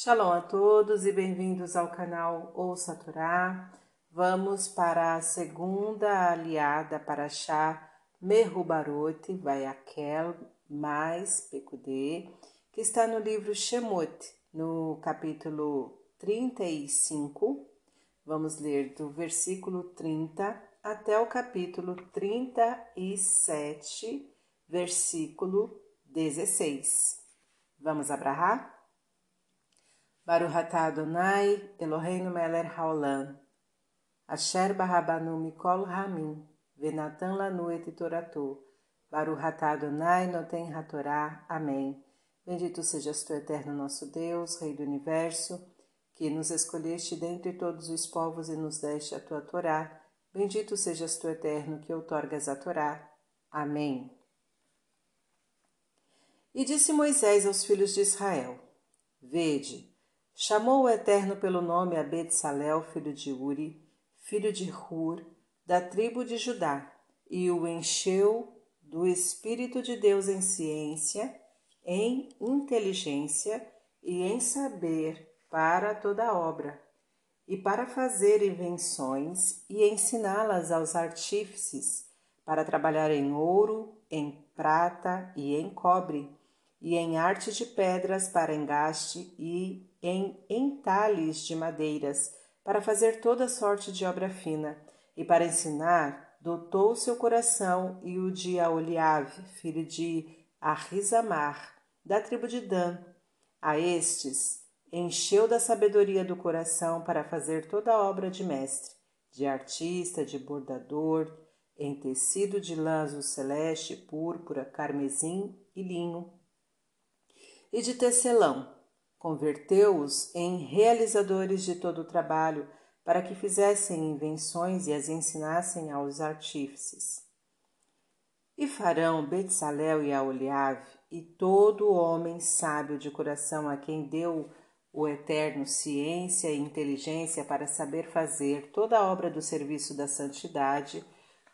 Shalom a todos e bem-vindos ao canal Ouça Torá. Vamos para a segunda aliada para Chá Merubarote, Vaiakel, mais Pekudê, que está no livro Shemot, no capítulo 35. Vamos ler do versículo 30 até o capítulo 37, versículo 16. Vamos abrahar? Baruch atah Adonai, Eloheinu melech haolam. Asher barabanu mikol ramin, venatan lanu et toratou. Baruch atah Adonai noten hatorá. Amém. Bendito sejas tu, eterno nosso Deus, Rei do Universo, que nos escolheste dentre todos os povos e nos deste a tua Torá. Bendito sejas tu, eterno, que outorgas a Torá. Amém. E disse Moisés aos filhos de Israel: Vede, Chamou o Eterno pelo nome a Betsalel, filho de Uri, filho de Hur, da tribo de Judá, e o encheu do Espírito de Deus em ciência, em inteligência e em saber para toda obra, e para fazer invenções e ensiná-las aos artífices, para trabalhar em ouro, em prata e em cobre, e em arte de pedras para engaste e em entalhes de madeiras, para fazer toda sorte de obra fina, e para ensinar, dotou seu coração e o de Aoliave, filho de Arrizamar, da tribo de Dan. A estes encheu da sabedoria do coração para fazer toda a obra de mestre, de artista, de bordador, em tecido de lã celeste, púrpura, carmesim e linho, e de tecelão, Converteu-os em realizadores de todo o trabalho, para que fizessem invenções e as ensinassem aos artífices. E farão Betsalel e Aoliave, e todo homem sábio de coração a quem deu o Eterno ciência e inteligência para saber fazer toda a obra do serviço da santidade,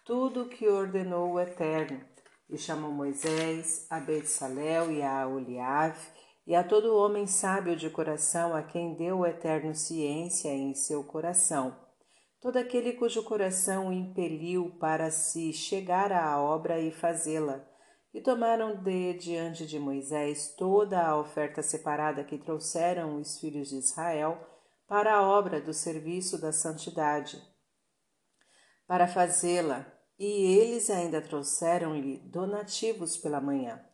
tudo o que ordenou o Eterno. E chamou Moisés a Betsalel e a Aoliave, e a todo homem sábio de coração a quem deu o eterno ciência em seu coração, todo aquele cujo coração o impeliu para se chegar à obra e fazê-la. E tomaram de diante de Moisés toda a oferta separada que trouxeram os filhos de Israel para a obra do serviço da santidade, para fazê-la, e eles ainda trouxeram-lhe donativos pela manhã.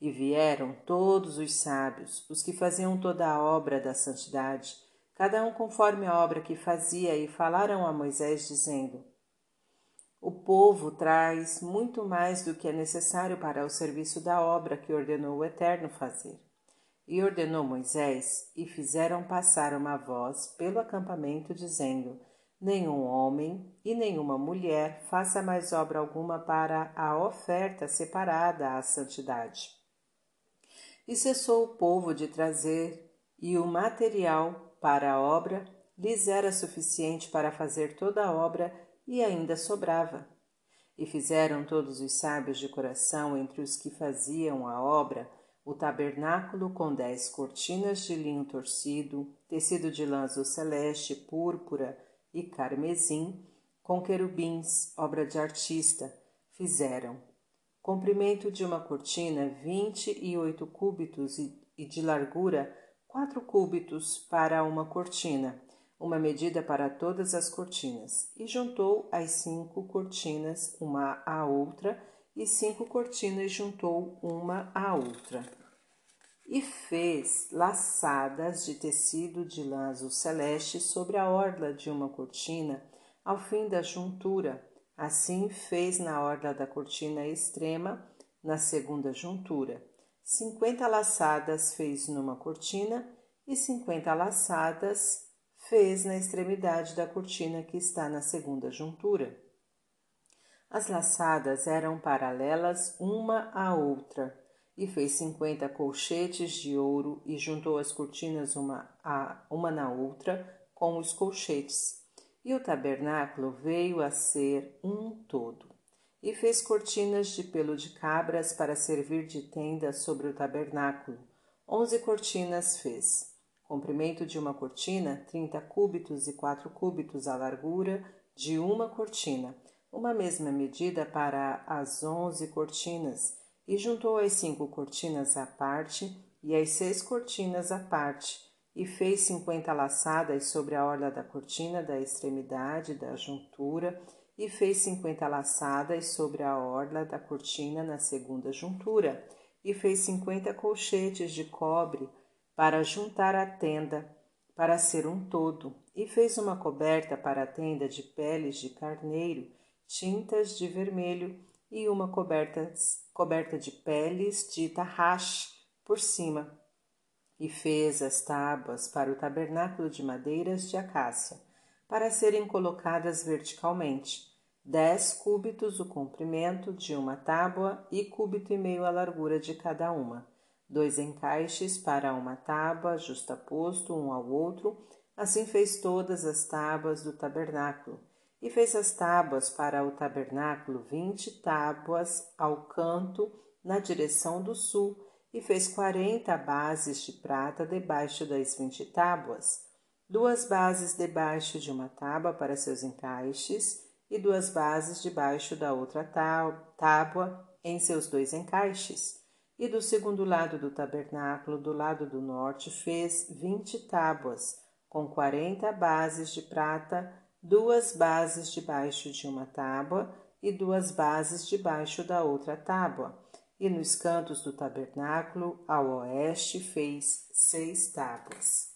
E vieram todos os sábios, os que faziam toda a obra da santidade, cada um conforme a obra que fazia, e falaram a Moisés, dizendo: O povo traz muito mais do que é necessário para o serviço da obra que ordenou o Eterno fazer. E ordenou Moisés, e fizeram passar uma voz pelo acampamento, dizendo: Nenhum homem e nenhuma mulher faça mais obra alguma para a oferta separada à santidade e cessou o povo de trazer, e o material para a obra lhes era suficiente para fazer toda a obra e ainda sobrava. E fizeram todos os sábios de coração entre os que faziam a obra o tabernáculo com dez cortinas de linho torcido, tecido de lã azul celeste, púrpura e carmesim, com querubins, obra de artista, fizeram comprimento de uma cortina vinte e oito cúbitos e de largura quatro cúbitos para uma cortina, uma medida para todas as cortinas, e juntou as cinco cortinas uma à outra, e cinco cortinas juntou uma à outra. E fez laçadas de tecido de lã azul celeste sobre a orla de uma cortina, ao fim da juntura, Assim fez na orla da cortina extrema, na segunda juntura. Cinquenta laçadas fez numa cortina e cinquenta laçadas fez na extremidade da cortina que está na segunda juntura. As laçadas eram paralelas uma à outra, e fez cinquenta colchetes de ouro e juntou as cortinas uma, a, uma na outra com os colchetes e o tabernáculo veio a ser um todo. E fez cortinas de pelo de cabras para servir de tenda sobre o tabernáculo. Onze cortinas fez. Comprimento de uma cortina, 30 cúbitos e 4 cúbitos a largura de uma cortina, uma mesma medida para as 11 cortinas, e juntou as cinco cortinas à parte e as seis cortinas à parte, e fez cinquenta laçadas sobre a orla da cortina da extremidade da juntura, e fez cinquenta laçadas sobre a orla da cortina na segunda juntura, e fez cinquenta colchetes de cobre para juntar a tenda, para ser um todo, e fez uma coberta para a tenda de peles de carneiro, tintas de vermelho, e uma coberta, coberta de peles de tarraxe por cima. E fez as tábuas para o tabernáculo de madeiras de acácia, para serem colocadas verticalmente, dez cúbitos o comprimento de uma tábua e cúbito e meio a largura de cada uma dois encaixes para uma tábua, justaposto um ao outro. Assim fez todas as tábuas do tabernáculo. E fez as tábuas para o tabernáculo, vinte tábuas ao canto, na direção do sul, e fez quarenta bases de prata debaixo das vinte tábuas, duas bases debaixo de uma tábua para seus encaixes, e duas bases debaixo da outra tábua em seus dois encaixes e do segundo lado do tabernáculo, do lado do norte, fez vinte tábuas, com quarenta bases de prata, duas bases debaixo de uma tábua e duas bases debaixo da outra tábua. E nos cantos do tabernáculo, ao oeste, fez seis tábuas.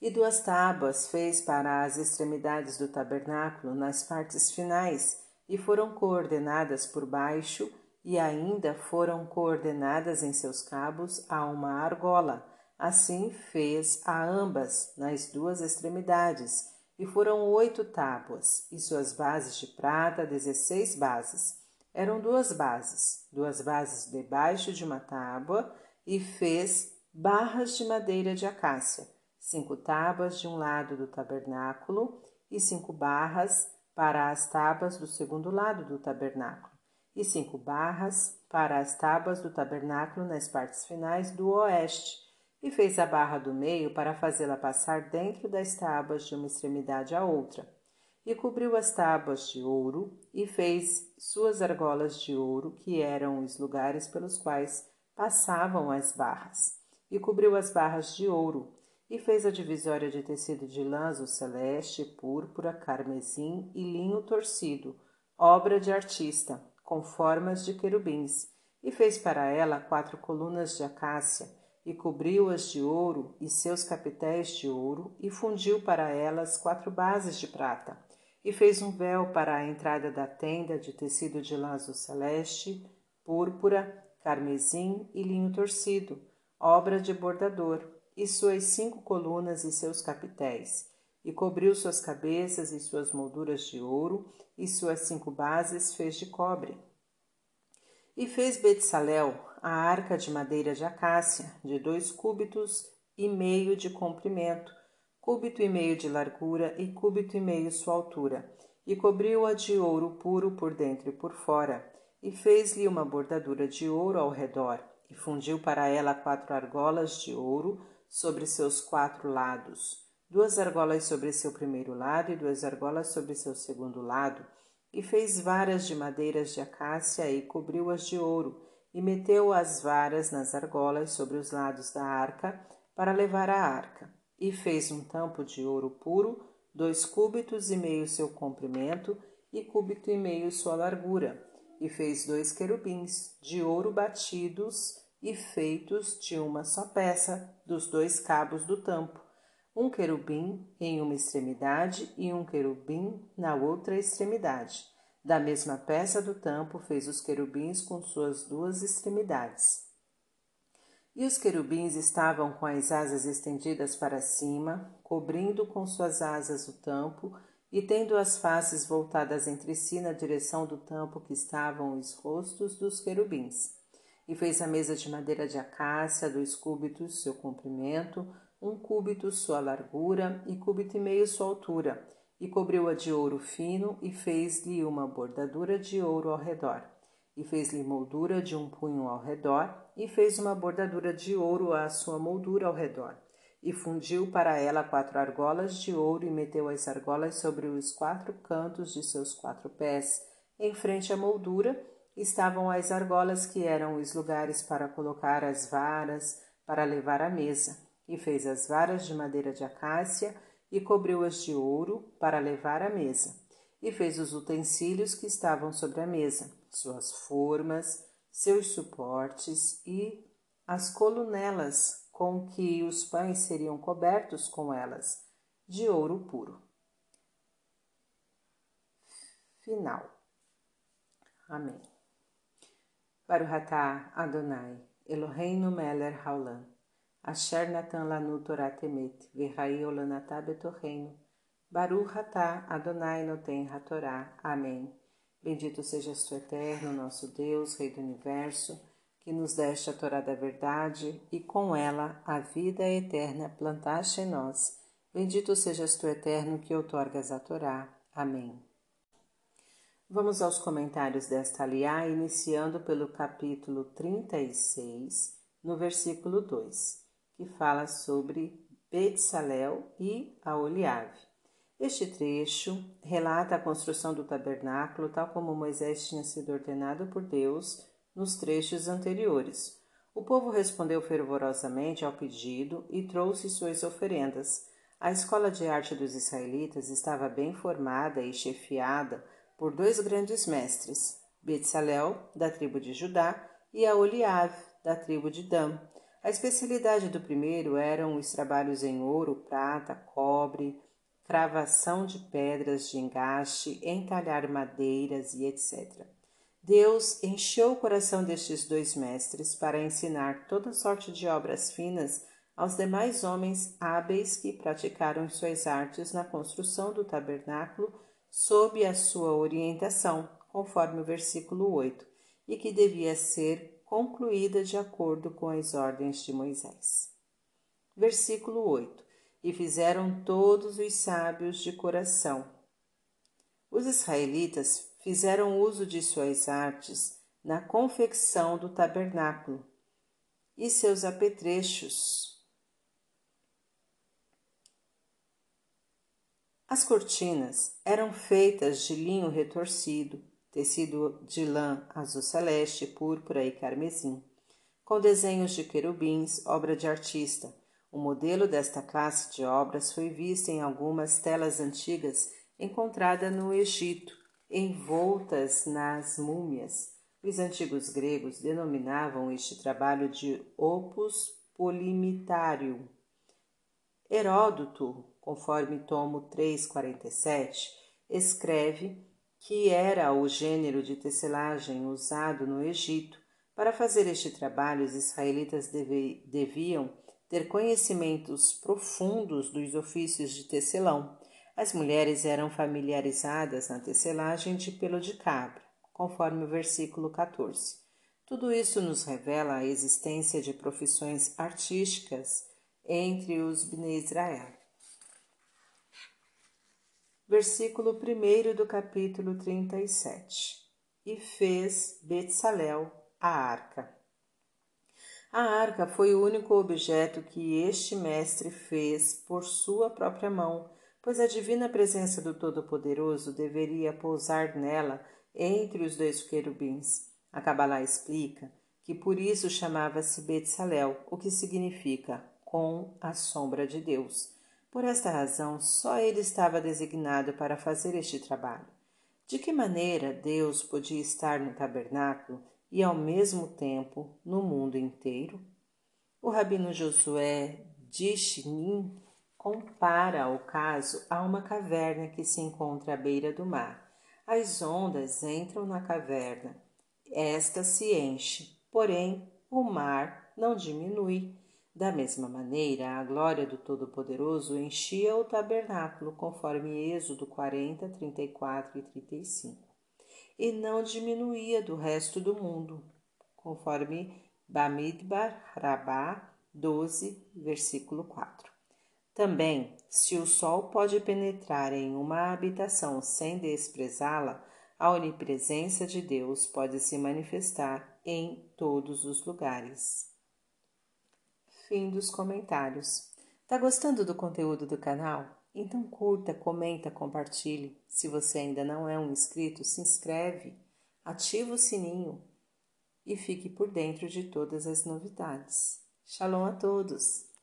E duas tábuas fez para as extremidades do tabernáculo nas partes finais, e foram coordenadas por baixo e ainda foram coordenadas em seus cabos a uma argola. Assim fez a ambas nas duas extremidades, e foram oito tábuas, e suas bases de prata, dezesseis bases. Eram duas bases, duas bases debaixo de uma tábua, e fez barras de madeira de acácia, cinco tábuas de um lado do tabernáculo e cinco barras para as tábuas do segundo lado do tabernáculo. E cinco barras para as tábuas do tabernáculo nas partes finais do oeste, e fez a barra do meio para fazê-la passar dentro das tábuas de uma extremidade à outra. E cobriu as tábuas de ouro, e fez suas argolas de ouro, que eram os lugares pelos quais passavam as barras. E cobriu as barras de ouro, e fez a divisória de tecido de lã azul celeste, púrpura, carmesim e linho torcido, obra de artista, com formas de querubins, e fez para ela quatro colunas de acácia, e cobriu-as de ouro e seus capitéis de ouro, e fundiu para elas quatro bases de prata, e fez um véu para a entrada da tenda de tecido de lã azul celeste, púrpura, carmesim e linho torcido, obra de bordador, e suas cinco colunas e seus capitéis, e cobriu suas cabeças e suas molduras de ouro, e suas cinco bases fez de cobre. E fez Betsalel a arca de madeira de acácia, de dois cúbitos e meio de comprimento, cúbito e meio de largura e cúbito e meio sua altura, e cobriu-a de ouro puro por dentro e por fora, e fez-lhe uma bordadura de ouro ao redor, e fundiu para ela quatro argolas de ouro sobre seus quatro lados duas argolas sobre seu primeiro lado e duas argolas sobre seu segundo lado, e fez varas de madeiras de acácia e cobriu-as de ouro, e meteu as varas nas argolas sobre os lados da arca para levar a arca, e fez um tampo de ouro puro, dois cúbitos e meio seu comprimento e cúbito e meio sua largura, e fez dois querubins de ouro batidos e feitos de uma só peça dos dois cabos do tampo um querubim em uma extremidade e um querubim na outra extremidade. Da mesma peça do tampo fez os querubins com suas duas extremidades. E os querubins estavam com as asas estendidas para cima, cobrindo com suas asas o tampo e tendo as faces voltadas entre si na direção do tampo que estavam os rostos dos querubins. E fez a mesa de madeira de acácia, dois cúbitos, seu comprimento, um cúbito sua largura e cúbito e meio sua altura, e cobriu-a de ouro fino e fez-lhe uma bordadura de ouro ao redor. E fez-lhe moldura de um punho ao redor, e fez uma bordadura de ouro à sua moldura ao redor. E fundiu para ela quatro argolas de ouro e meteu as argolas sobre os quatro cantos de seus quatro pés. Em frente à moldura estavam as argolas que eram os lugares para colocar as varas para levar à mesa. E fez as varas de madeira de acácia e cobriu-as de ouro para levar à mesa. E fez os utensílios que estavam sobre a mesa, suas formas, seus suportes e as colunelas com que os pães seriam cobertos com elas, de ouro puro. Final. Amém. Baruhatá Adonai, Eloheinu Meler Haolam, Asher Natan Lanu Torah Temet, Verrai Olanatá Betorreino, Baruhatá Adonai Noten HaTorá. Amém. Bendito sejas tu, eterno, nosso Deus, Rei do Universo, que nos deste a Torá da verdade e com ela a vida eterna plantaste em nós. Bendito sejas tu, eterno, que outorgas a Torá. Amém. Vamos aos comentários desta aliá, iniciando pelo capítulo 36, no versículo 2, que fala sobre Betsalel e a Oliave. Este trecho relata a construção do tabernáculo tal como Moisés tinha sido ordenado por Deus nos trechos anteriores. O povo respondeu fervorosamente ao pedido e trouxe suas oferendas. A escola de arte dos israelitas estava bem formada e chefiada por dois grandes mestres, Betzalel, da tribo de Judá, e Aholiab, da tribo de Dan. A especialidade do primeiro eram os trabalhos em ouro, prata, cobre, cravação de pedras de engaste, entalhar madeiras e etc. Deus encheu o coração destes dois mestres para ensinar toda sorte de obras finas aos demais homens hábeis que praticaram suas artes na construção do tabernáculo sob a sua orientação, conforme o versículo 8, e que devia ser concluída de acordo com as ordens de Moisés. Versículo 8: E fizeram todos os sábios de coração. Os israelitas fizeram uso de suas artes na confecção do tabernáculo e seus apetrechos. As cortinas eram feitas de linho retorcido, tecido de lã azul celeste, púrpura e carmesim, com desenhos de querubins, obra de artista. O modelo desta classe de obras foi visto em algumas telas antigas encontradas no Egito envoltas nas múmias. Os antigos gregos denominavam este trabalho de opus polimitário. Heródoto, conforme tomo 347, escreve que era o gênero de tecelagem usado no Egito. Para fazer este trabalho, os israelitas deviam ter conhecimentos profundos dos ofícios de tecelão as mulheres eram familiarizadas na tecelagem de pelo de cabra, conforme o versículo 14. Tudo isso nos revela a existência de profissões artísticas entre os Bnei Israel. Versículo 1 do capítulo 37. E fez Betsalel a arca. A arca foi o único objeto que este mestre fez por sua própria mão pois a divina presença do Todo-Poderoso deveria pousar nela entre os dois querubins. A Kabbalah explica que por isso chamava-se Betsalel, o que significa com a sombra de Deus. Por esta razão, só ele estava designado para fazer este trabalho. De que maneira Deus podia estar no tabernáculo e ao mesmo tempo no mundo inteiro? O rabino Josué de Shinim compara o caso a uma caverna que se encontra à beira do mar. As ondas entram na caverna, esta se enche, porém o mar não diminui. Da mesma maneira, a glória do Todo-Poderoso enchia o tabernáculo, conforme Êxodo 40, 34 e 35, e não diminuía do resto do mundo, conforme Bamidbar Rabá 12, versículo 4. Também, se o sol pode penetrar em uma habitação sem desprezá-la, a onipresença de Deus pode se manifestar em todos os lugares. Fim dos comentários. Tá gostando do conteúdo do canal? Então curta, comenta, compartilhe. Se você ainda não é um inscrito, se inscreve, ativa o sininho e fique por dentro de todas as novidades. Shalom a todos!